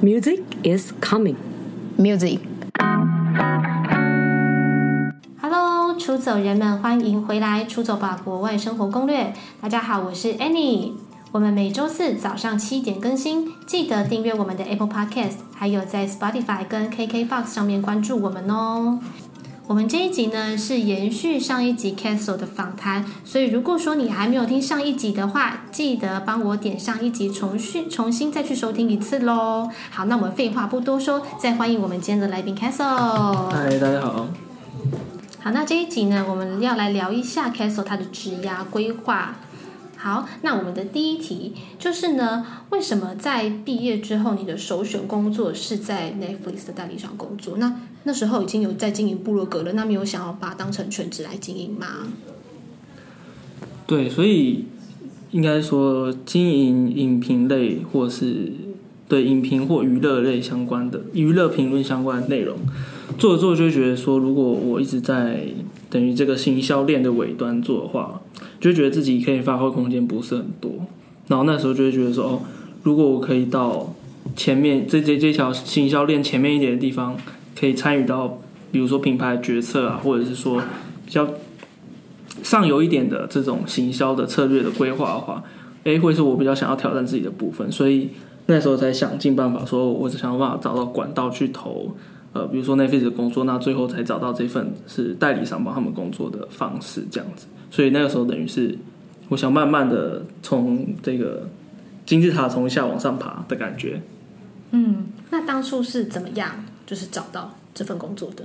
Music is coming. Music. Hello，出走人们，欢迎回来！出走吧，国外生活攻略。大家好，我是 Annie。我们每周四早上七点更新，记得订阅我们的 Apple Podcast，还有在 Spotify 跟 KKBox 上面关注我们哦。我们这一集呢是延续上一集 Castle 的访谈，所以如果说你还没有听上一集的话，记得帮我点上一集重续，重新再去收听一次喽。好，那我们废话不多说，再欢迎我们今天的来宾 Castle。嗨，大家好。好，那这一集呢，我们要来聊一下 Castle 他的职涯规划。好，那我们的第一题就是呢，为什么在毕业之后，你的首选工作是在 Netflix 的代理商工作？那那时候已经有在经营部落格了，那没有想要把它当成全职来经营吗？对，所以应该说经营影评类，或是对影评或娱乐类相关的娱乐评论相关的内容，做着做就觉得说，如果我一直在等于这个行销链的尾端做的话。就觉得自己可以发挥空间不是很多，然后那时候就会觉得说，哦，如果我可以到前面这这这条行销链前面一点的地方，可以参与到，比如说品牌决策啊，或者是说比较上游一点的这种行销的策略的规划的话，诶，会是我比较想要挑战自己的部分，所以那时候才想尽办法说，我只想办法找到管道去投，呃，比如说奈飞的工作，那最后才找到这份是代理商帮他们工作的方式，这样子。所以那个时候等于是，我想慢慢的从这个金字塔从下往上爬的感觉。嗯，那当初是怎么样，就是找到这份工作的？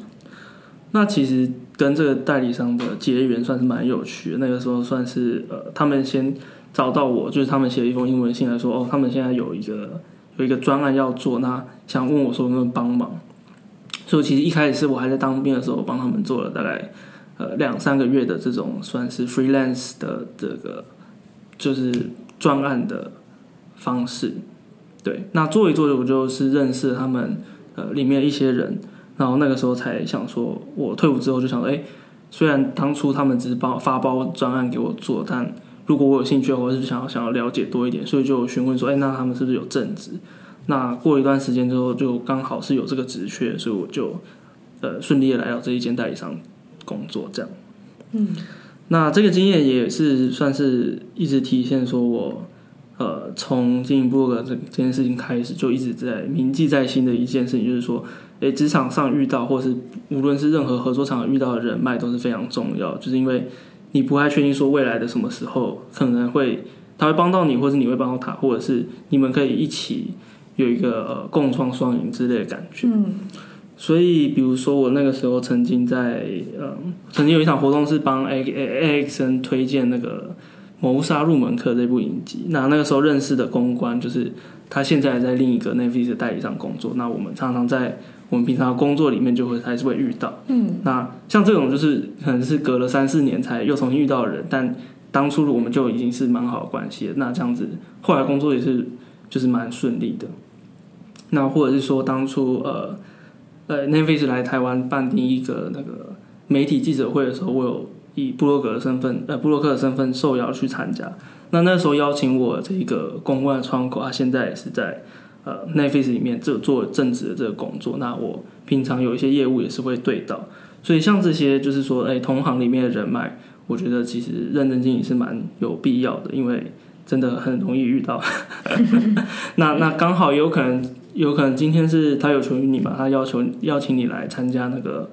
那其实跟这个代理商的结缘算是蛮有趣的。那个时候算是呃，他们先找到我，就是他们写了一封英文信来说，哦，他们现在有一个有一个专案要做，那想问我说能不能帮忙。所以其实一开始是我还在当兵的时候，帮他们做了大概。呃，两三个月的这种算是 freelance 的这个就是专案的方式，对。那做一做，我就是认识他们呃里面一些人，然后那个时候才想说，我退伍之后就想说，哎，虽然当初他们只是帮发包专案给我做，但如果我有兴趣，我是想要想要了解多一点，所以就询问说，哎，那他们是不是有正职？那过一段时间之后，就刚好是有这个职缺，所以我就呃顺利的来到这一间代理商。工作这样，嗯，那这个经验也是算是一直体现说我，呃，从经营部落格这这件事情开始，就一直在铭记在心的一件事情，就是说，诶，职场上遇到，或是无论是任何合作场遇到的人脉都是非常重要，就是因为你不太确定说未来的什么时候可能会他会帮到你，或是你会帮到他，或者是你们可以一起有一个呃共创双赢之类的感觉，嗯。所以，比如说我那个时候曾经在呃，曾经有一场活动是帮 A A X N 推荐那个《谋杀入门课》这部影集。那那个时候认识的公关，就是他现在在另一个 Netflix 的代理商工作。那我们常常在我们平常的工作里面就会还是会遇到。嗯。那像这种就是可能是隔了三四年才又重新遇到的人，但当初我们就已经是蛮好的关系了。那这样子后来工作也是就是蛮顺利的。那或者是说当初呃。呃，Netflix 来台湾办第一个那个媒体记者会的时候，我有以布洛格的身份，呃，布洛克的身份受邀去参加。那那时候邀请我这个公关的窗口，他现在也是在呃 Netflix 里面做做正职的这个工作。那我平常有一些业务也是会对到，所以像这些就是说，哎，同行里面的人脉，我觉得其实认真经营是蛮有必要的，因为真的很容易遇到。那那刚好有可能。有可能今天是他有求于你嘛，他要求邀请你来参加那个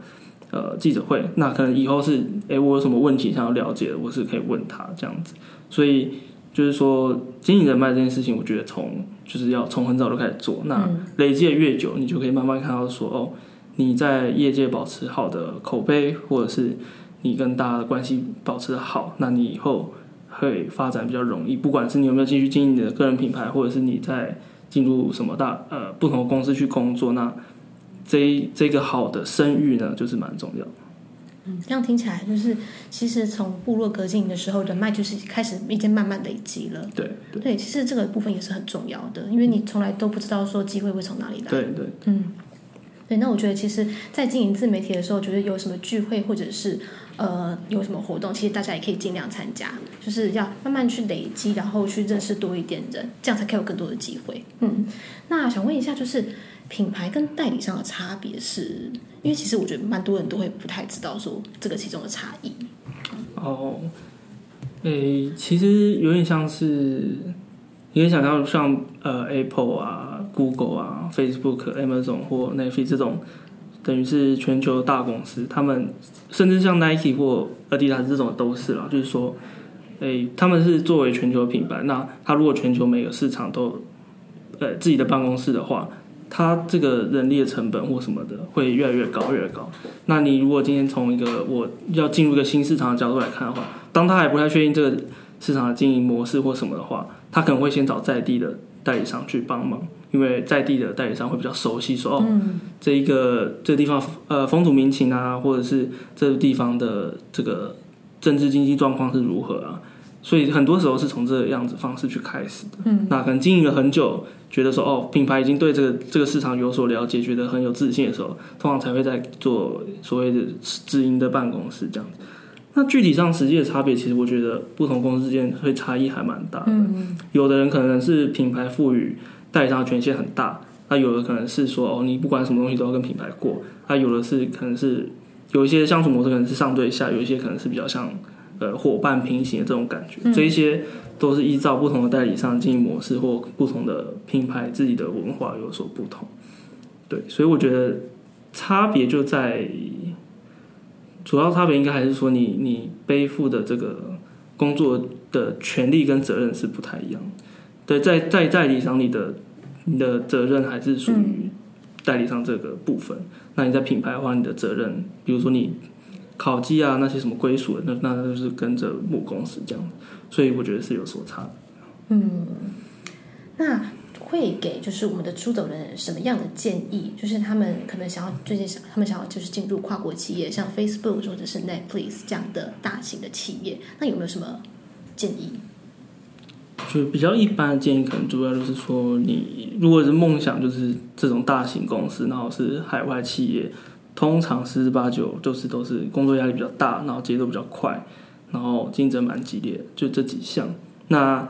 呃记者会，那可能以后是诶、欸，我有什么问题想要了解，我是可以问他这样子。所以就是说经营人脉这件事情，我觉得从就是要从很早就开始做，那累积的越久，你就可以慢慢看到说哦，你在业界保持好的口碑，或者是你跟大家的关系保持的好，那你以后会发展比较容易。不管是你有没有继续经营你的个人品牌，或者是你在。进入什么大呃不同的公司去工作，那这这个好的声誉呢，就是蛮重要的。嗯，这样听起来就是，其实从部落格经营的时候，人脉就是开始已经慢慢累积了。对对，对，其实这个部分也是很重要的，因为你从来都不知道说机会会从哪里来。对对，嗯，对。那我觉得，其实，在经营自媒体的时候，觉得有什么聚会或者是呃有什么活动，其实大家也可以尽量参加，就是要慢慢去累积，然后去认识多一点人，这样才可以有更多的机会。嗯，那想问一下，就是品牌跟代理商的差别是，因为其实我觉得蛮多人都会不太知道说这个其中的差异。哦，诶，其实有点像是，你可以想到像呃 Apple 啊、Google 啊、Facebook、Amazon 或 Netflix 这种，等于是全球大公司，他们甚至像 Nike 或 Adidas 这种都是啦，就是说，诶，他们是作为全球品牌，那他如果全球每个市场都呃自己的办公室的话。它这个人力的成本或什么的会越来越高，越来越高。那你如果今天从一个我要进入一个新市场的角度来看的话，当他还不太确定这个市场的经营模式或什么的话，他可能会先找在地的代理商去帮忙，因为在地的代理商会比较熟悉说，说哦，这一个这个地方呃风土民情啊，或者是这个地方的这个政治经济状况是如何啊。所以很多时候是从这个样子方式去开始的。嗯，那可能经营了很久，觉得说哦，品牌已经对这个这个市场有所了解，觉得很有自信的时候，通常才会在做所谓的直营的办公室这样子。那具体上实际的差别，其实我觉得不同公司之间会差异还蛮大的。嗯，有的人可能是品牌赋予代理商权限很大，那有的可能是说哦，你不管什么东西都要跟品牌过。那有的是可能是有一些相处模式可能是上对下，有一些可能是比较像。呃，伙伴平行的这种感觉，嗯，这一些都是依照不同的代理商经营模式或不同的品牌自己的文化有所不同。对，所以我觉得差别就在主要差别应该还是说你你背负的这个工作的权利跟责任是不太一样。对，在在代理商你的你的责任还是属于代理商这个部分，嗯，那你在品牌的话，你的责任，比如说你。考绩啊，那些什么归属的，那那就是跟着母公司这样，所以我觉得是有所差的。嗯，那会给就是我们的出走人什么样的建议？就是他们可能想要最近想，他们想要就是进入跨国企业，像 Facebook 或者是 Netflix 这样的大型的企业，那有没有什么建议？就比较一般的建议，可能主要就是说，你如果是梦想就是这种大型公司，然后是海外企业。通常十之八九就是都是工作压力比较大，然后节奏比较快，然后竞争蛮激烈，就这几项。那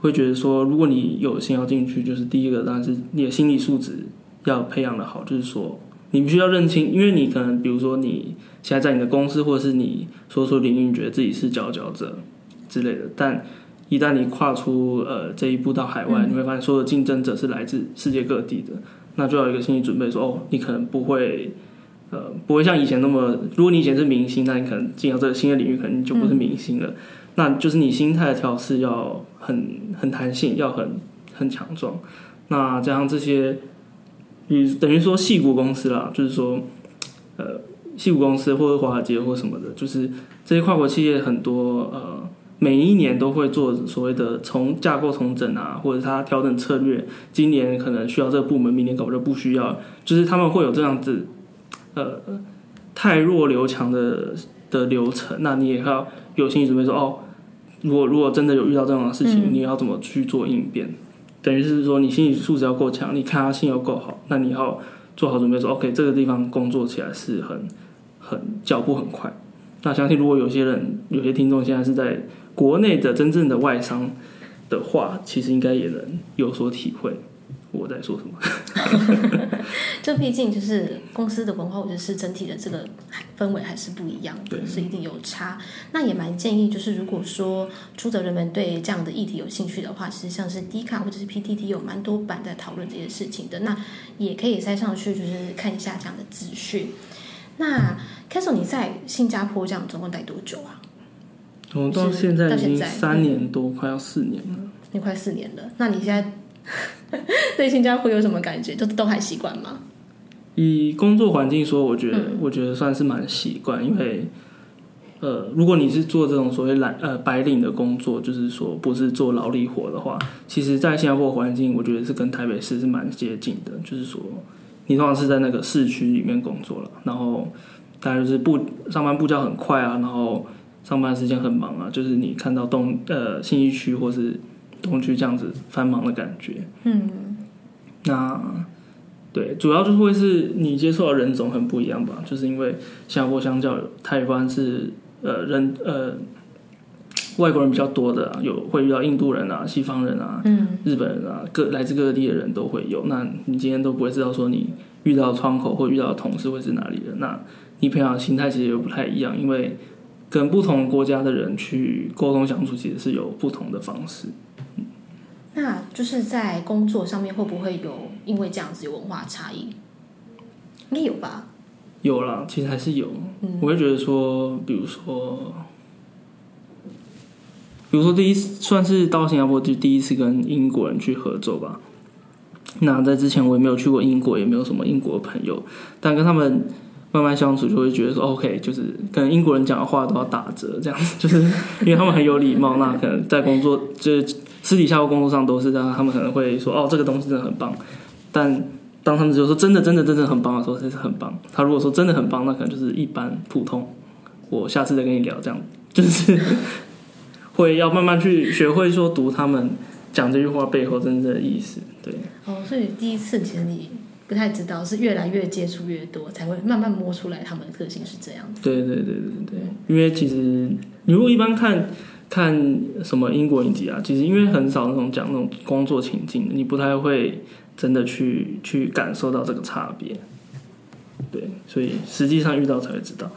会觉得说，如果你有心要进去，就是第一个当然是你的心理素质要培养的好，就是说你必须要认清，因为你可能比如说你现在在你的公司或者是你所处领域，你觉得自己是佼佼者之类的，但一旦你跨出呃这一步到海外，你会发现所有的竞争者是来自世界各地的，那就要有一个心理准备，说哦，你可能不会。呃，不会像以前那么，如果你以前是明星，那你可能进到这个新的领域，可能就不是明星了。嗯、那就是你心态的调试要很很弹性，要很很强壮。那加上这些，与等于说戏骨公司啦，就是说，呃，戏骨公司或者华尔街或什么的，就是这些跨国企业很多，呃，每一年都会做所谓的从架构重整啊，或者他调整策略。今年可能需要这个部门，明年搞不就不需要，就是他们会有这样子。呃，太弱留强的的流程，那你也要有心理准备说，哦，如果如果真的有遇到这样的事情，嗯，你要怎么去做应变？等于是说，你心理素质要够强，你抗压性要够好，那你要做好准备说，OK，这个地方工作起来是很很脚步很快。那相信如果有些人，有些听众现在是在国内的真正的外商的话，其实应该也能有所体会。我在说什么？就毕竟就是公司的文化，或者是整体的这个氛围还是不一样的，所以一定有差。那也蛮建议，就是如果说出走人们对这样的议题有兴趣的话，其实像是 D 卡或者是 PTT 有蛮多版在讨论这些事情的，那也可以塞上去，就是看一下这样的资讯。那 Castle 你在新加坡这样总共待多久啊？我到现在已经三年多，快要四年了。你快四年了，那你现在？对新加坡有什么感觉？都都还习惯吗？以工作环境说，我觉得、嗯、我觉得算是蛮习惯，因为呃，如果你是做这种所谓蓝呃白领的工作，就是说不是做劳力活的话，其实，在新加坡环境，我觉得是跟台北市是蛮接近的。就是说，你通常是在那个市区里面工作了，然后大家就是步上班步调很快啊，然后上班时间很忙啊，就是你看到东呃信义区或是。东区这样子繁忙的感觉，嗯，那对，主要就是会是你接触的人种很不一样吧，就是因为新加坡相较台湾是呃人呃外国人比较多的啊，有会遇到印度人啊、西方人啊、嗯、日本人啊，各来自各地的人都会有。那你今天都不会知道说你遇到窗口或遇到的同事会是哪里人，那你培养的心态其实也不太一样，因为跟不同国家的人去沟通相处，其实是有不同的方式。嗯，那就是在工作上面会不会有因为这样子有文化差异？应该有吧？有啦，其实还是有。嗯，我会觉得说，比如说，比如说第一次算是到新加坡就第一次跟英国人去合作吧。那在之前我也没有去过英国，也没有什么英国的朋友，但跟他们慢慢相处，就会觉得说，OK，就是跟英国人讲的话都要打折，这样子，就是因为他们很有礼貌。那可能在工作，就是私底下或工作上都是这样，他们可能会说，哦，这个东西真的很棒。但当他们就说真的、真的、真的很棒的时候，才是很棒。他如果说真的很棒，那可能就是一般普通。我下次再跟你聊，这样就是 会要慢慢去学会说读他们讲这句话背后真正的意思。对，哦，所以第一次其实你不太知道，是越来越接触越多，才会慢慢摸出来他们的特性是这样子。对对对对对，因为其实你如果一般看看什么英国影集啊，其实因为很少那种讲那种工作情境，你不太会真的去去感受到这个差别。对，所以实际上遇到才会知道。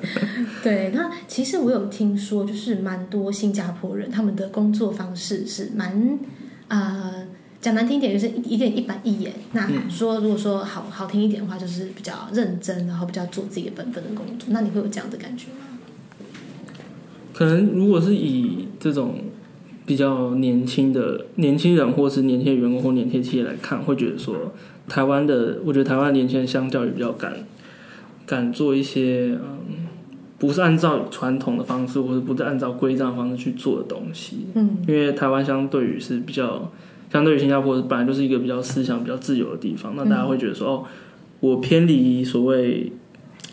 对，那其实我有听说，就是蛮多新加坡人他们的工作方式是蛮呃。讲难听一点，就是一点一板一眼。那说如果说好好听一点的话，就是比较认真，然后比较做自己的本分的工作。那你会有这样的感觉吗？可能如果是以这种比较年轻的年轻人，或是年轻的员工或年轻企业来看，会觉得说台湾的，我觉得台湾年轻人相较于比较敢敢做一些嗯，不是按照传统的方式，或者不是按照规章的方式去做的东西。嗯，因为台湾相对于是比较。相对于新加坡，本来就是一个比较思想比较自由的地方，那大家会觉得说，哦，我偏离所谓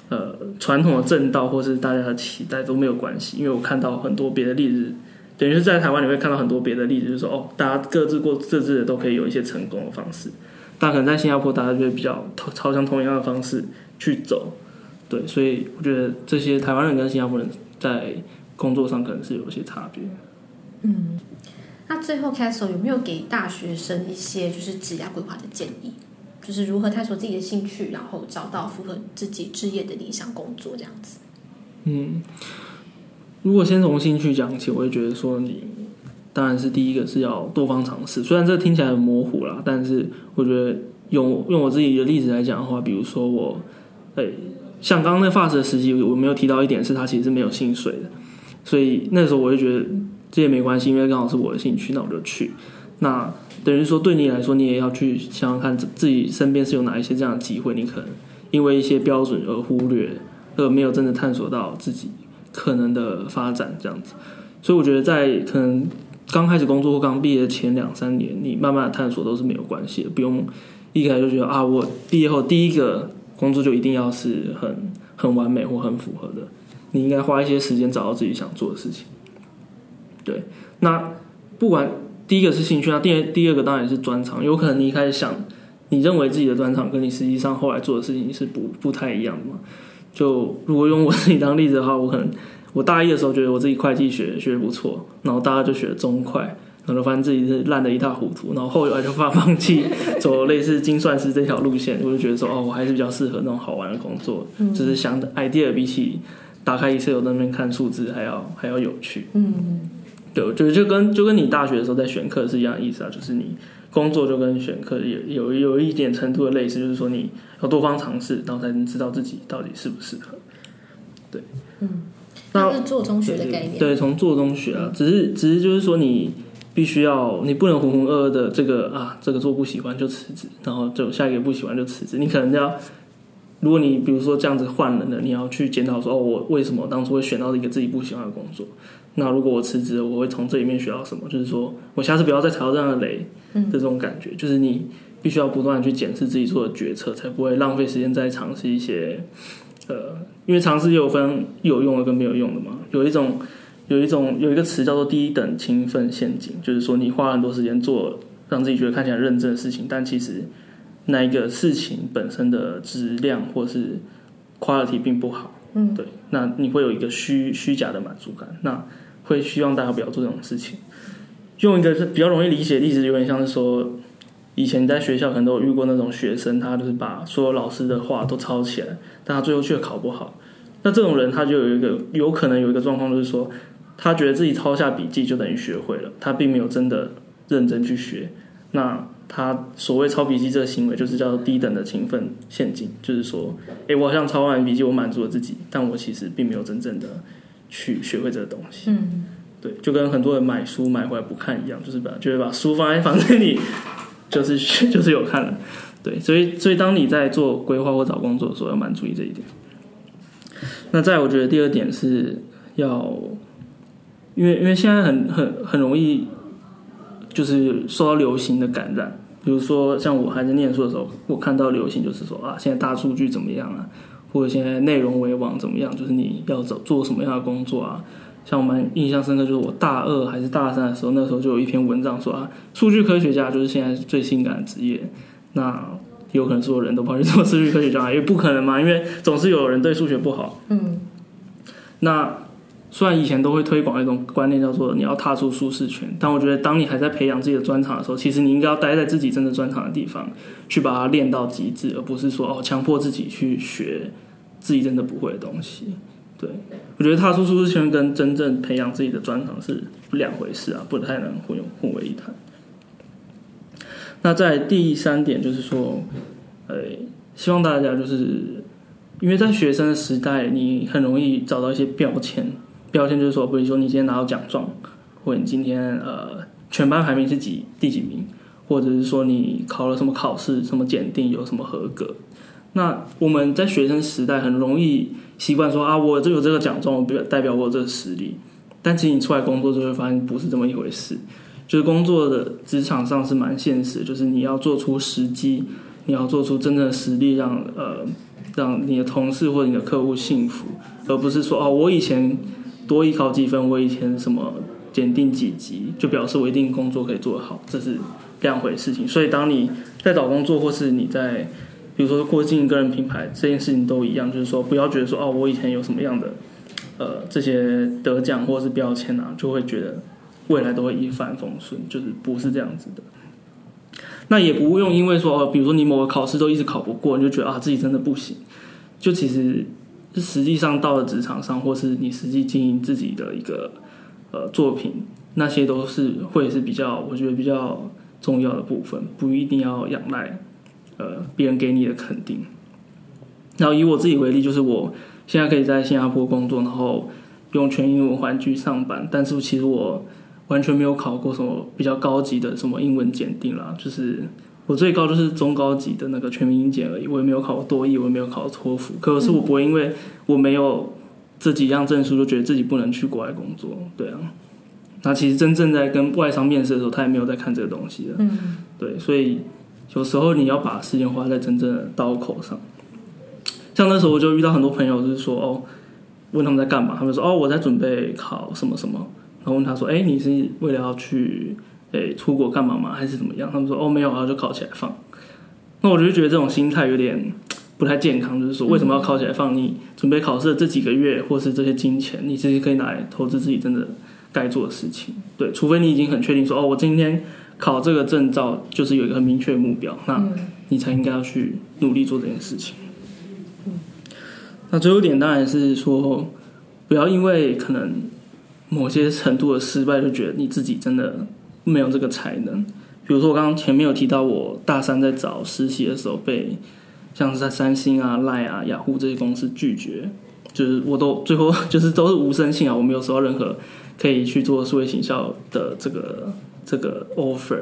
呃传统的正道，或是大家的期待都没有关系，因为我看到很多别的例子，等于是在台湾你会看到很多别的例子，就是说，哦，大家各自过各自的都可以有一些成功的方式，但可能在新加坡，大家就会比较朝向同样的方式去走，对，所以我觉得这些台湾人跟新加坡人在工作上可能是有一些差别，嗯。那最后，Castle 有没有给大学生一些就是职业规划的建议？就是如何探索自己的兴趣，然后找到符合自己职业的理想工作这样子。嗯，如果先从兴趣讲起，我会觉得说，你当然是第一个是要多方尝试。虽然这听起来很模糊啦，但是我觉得用用我自己的例子来讲的话，比如说我，诶，像刚刚那发式的实习，我没有提到一点是，他其实是没有薪水的，所以那时候我就觉得。这也没关系，因为刚好是我的兴趣，那我就去。那等于说，对你来说，你也要去想想看，自己身边是有哪一些这样的机会，你可能因为一些标准而忽略，而没有真的探索到自己可能的发展这样子。所以我觉得，在可能刚开始工作或刚毕业前两三年，你慢慢的探索都是没有关系的，不用一开始就觉得啊，我毕业后第一个工作就一定要是很很完美或很符合的。你应该花一些时间找到自己想做的事情。对，那不管第一个是兴趣，那第二第二个当然是专长。有可能你一开始想，你认为自己的专长跟你实际上后来做的事情是不不太一样的嘛？就如果用我自己当例子的话，我可能我大一的时候觉得我自己会计学学得不错，然后大二就学中快，然后就发现自己是烂的一塌糊涂，然后后来就发放弃走类似精算师这条路线，我就觉得说哦，我还是比较适合那种好玩的工作，嗯、就是想 idea 比起打开 Excel 那边看数字还要还要有趣，嗯。对，就就跟就跟你大学的时候在选课是一样的意思啊，就是你工作就跟选课有有有一点程度的类似，就是说你要多方尝试，然后才能知道自己到底适不适合。对，嗯，那是做中学的概念。对，从做中学啊，只是只是就是说你必须要，你不能浑浑噩噩的这个啊，这个做不喜欢就辞职，然后就下一个不喜欢就辞职，你可能要。如果你比如说这样子换人了，你要去检讨说哦，我为什么当初会选到一个自己不喜欢的工作？那如果我辞职，我会从这里面学到什么？就是说我下次不要再踩到这样的雷的这种感觉。嗯、就是你必须要不断的去检视自己做的决策，才不会浪费时间再尝试一些呃，因为尝试也有分有用的跟没有用的嘛。有一种有一种有一个词叫做低等勤奋陷阱，就是说你花很多时间做让自己觉得看起来认真的事情，但其实。那一个事情本身的质量或是 quality 并不好，嗯，对，那你会有一个虚虚假的满足感，那会希望大家不要做这种事情。用一个是比较容易理解的例子，有点像是说，以前在学校可能都有遇过那种学生，他就是把所有老师的话都抄起来，但他最后却考不好。那这种人他就有一个有可能有一个状况，就是说，他觉得自己抄下笔记就等于学会了，他并没有真的认真去学。那他所谓抄笔记这个行为，就是叫做低等的勤奋陷阱，就是说，哎，我好像抄完笔记，我满足了自己，但我其实并没有真正的去学会这个东西。嗯。对，就跟很多人买书买回来不看一样，就是把就会把书放在房间里，就是 就是有看了。对，所以所以当你在做规划或找工作的时候，要蛮注意这一点。那再我觉得第二点是要，因为因为现在很很很容易，就是受到流行的感染。比如说像我还在念书的时候，我看到流行就是说啊，现在大数据怎么样啊，或者现在内容为王怎么样，就是你要做做什么样的工作啊。像我们印象深刻，就是我大二还是大三的时候，那时候就有一篇文章说啊，数据科学家就是现在最性感的职业。那有可能所有人都跑去做数据科学家，因为不可能嘛，因为总是有人对数学不好。嗯。那虽然以前都会推广一种观念，叫做你要踏出舒适圈，但我觉得当你还在培养自己的专长的时候，其实你应该要待在自己真的专长的地方，去把它练到极致，而不是说哦强迫自己去学自己真的不会的东西。对，我觉得踏出舒适圈跟真正培养自己的专长是两回事啊，不太能混混为一谈。那在第三点就是说，呃，希望大家就是因为在学生的时代，你很容易找到一些标签，标签就是说，比如说你今天拿到奖状，或者你今天呃全班排名是几第几名，或者是说你考了什么考试、什么检定有什么合格。那我们在学生时代很容易习惯说啊，我这有这个奖状，我表代表我这个实力。但其实你出来工作就会发现不是这么一回事。就是工作的职场上是蛮现实，就是你要做出时机，你要做出真正的实力让，让呃让你的同事或者你的客户幸福，而不是说哦，我以前多一考几分，我以前什么检定几级，就表示我一定工作可以做得好，这是两回事情。所以当你在找工作或是你在比如说，过经营个人品牌这件事情都一样，就是说，不要觉得说，哦，我以前有什么样的，呃，这些得奖或是标签啊，就会觉得未来都会一帆风顺，就是不是这样子的。那也不用因为说，哦，比如说你某个考试都一直考不过，你就觉得啊自己真的不行。就其实，实际上到了职场上，或是你实际经营自己的一个呃作品，那些都是会是比较，我觉得比较重要的部分，不一定要仰赖。呃，别人给你的肯定。然后以我自己为例，就是我现在可以在新加坡工作，然后用全英文环境上班。但是其实我完全没有考过什么比较高级的什么英文检定啦，就是我最高就是中高级的那个全民英检而已。我也没有考过多译，我也没有考过托福。可是我不会因为我没有这几样证书，就觉得自己不能去国外工作。对啊，那其实真正在跟外商面试的时候，他也没有在看这个东西的。嗯，对，所以。有时候你要把时间花在真正的刀口上，像那时候我就遇到很多朋友，就是说哦，问他们在干嘛，他们说哦，我在准备考什么什么，然后问他说，哎，你是为了要去诶出国干嘛吗？还是怎么样？他们说哦，没有，然后就考起来放。那我就觉得这种心态有点不太健康，就是说为什么要考起来放？你准备考试的这几个月，或是这些金钱，你其实可以拿来投资自己真的该做的事情。对，除非你已经很确定说哦，我今天。考这个证照就是有一个很明确的目标，那你才应该要去努力做这件事情。那最后一点当然是说，不要因为可能某些程度的失败，就觉得你自己真的没有这个才能。比如说我刚刚前面有提到，我大三在找实习的时候，被像是在三星啊、赖啊、雅虎这些公司拒绝，就是我都 最后就是都是无声信啊，我没有收到任何可以去做数位行销的这个。这个 offer，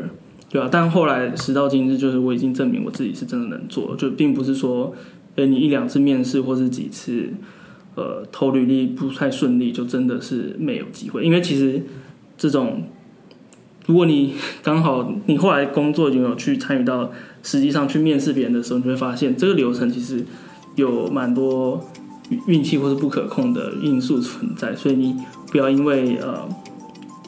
对吧？但后来时到今日，就是我已经证明我自己是真的能做，就并不是说，诶，你一两次面试或是几次，呃，投履历不太顺利，就真的是没有机会。因为其实这种，如果你刚好你后来工作就有去参与到实际上去面试别人的时候，你就会发现这个流程其实有蛮多运气或是不可控的因素存在，所以你不要因为呃。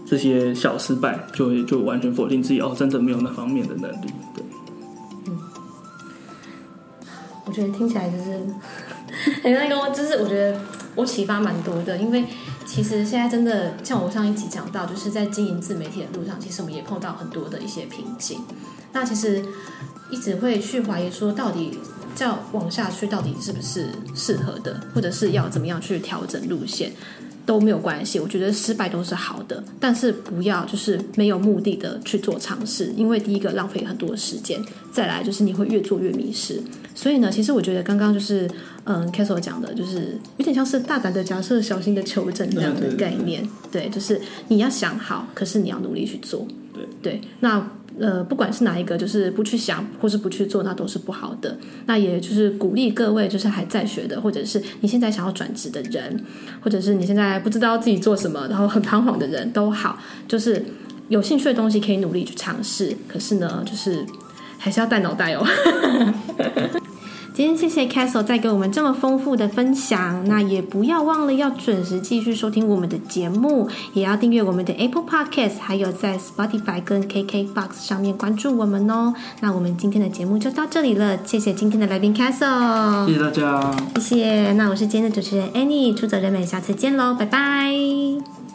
这些小失败就就完全否定自己哦，真的没有那方面的能力。对，嗯，我觉得听起来就是 很那个，就是我觉得我启发蛮多的，因为其实现在真的像我上一集讲到，就是在经营自媒体的路上，其实我们也碰到很多的一些瓶颈。那其实一直会去怀疑说，到底要往下去，到底是不是适合的，或者是要怎么样去调整路线。都没有关系，我觉得失败都是好的，但是不要就是没有目的的去做尝试，因为第一个浪费很多时间，再来就是你会越做越迷失。所以呢，其实我觉得刚刚就是嗯，Castle 讲的，就是有点像是大胆的假设，小心的求证这样的概念。对，对，对，对，就是你要想好，可是你要努力去做。对对，那。呃，不管是哪一个，就是不去想或是不去做，那都是不好的。那也就是鼓励各位，就是还在学的，或者是你现在想要转职的人，或者是你现在不知道自己做什么，然后很彷徨的人都好，就是有兴趣的东西可以努力去尝试。可是呢，就是还是要带脑袋哦。今天谢谢 Castle 带给我们这么丰富的分享，那也不要忘了要准时继续收听我们的节目，也要订阅我们的 Apple Podcast，还有在 Spotify 跟 KKBox 上面关注我们哦。那我们今天的节目就到这里了，谢谢今天的来宾 Castle，谢谢大家，谢谢。那我是今天的主持人 Annie，出走人美，下次见喽，拜拜。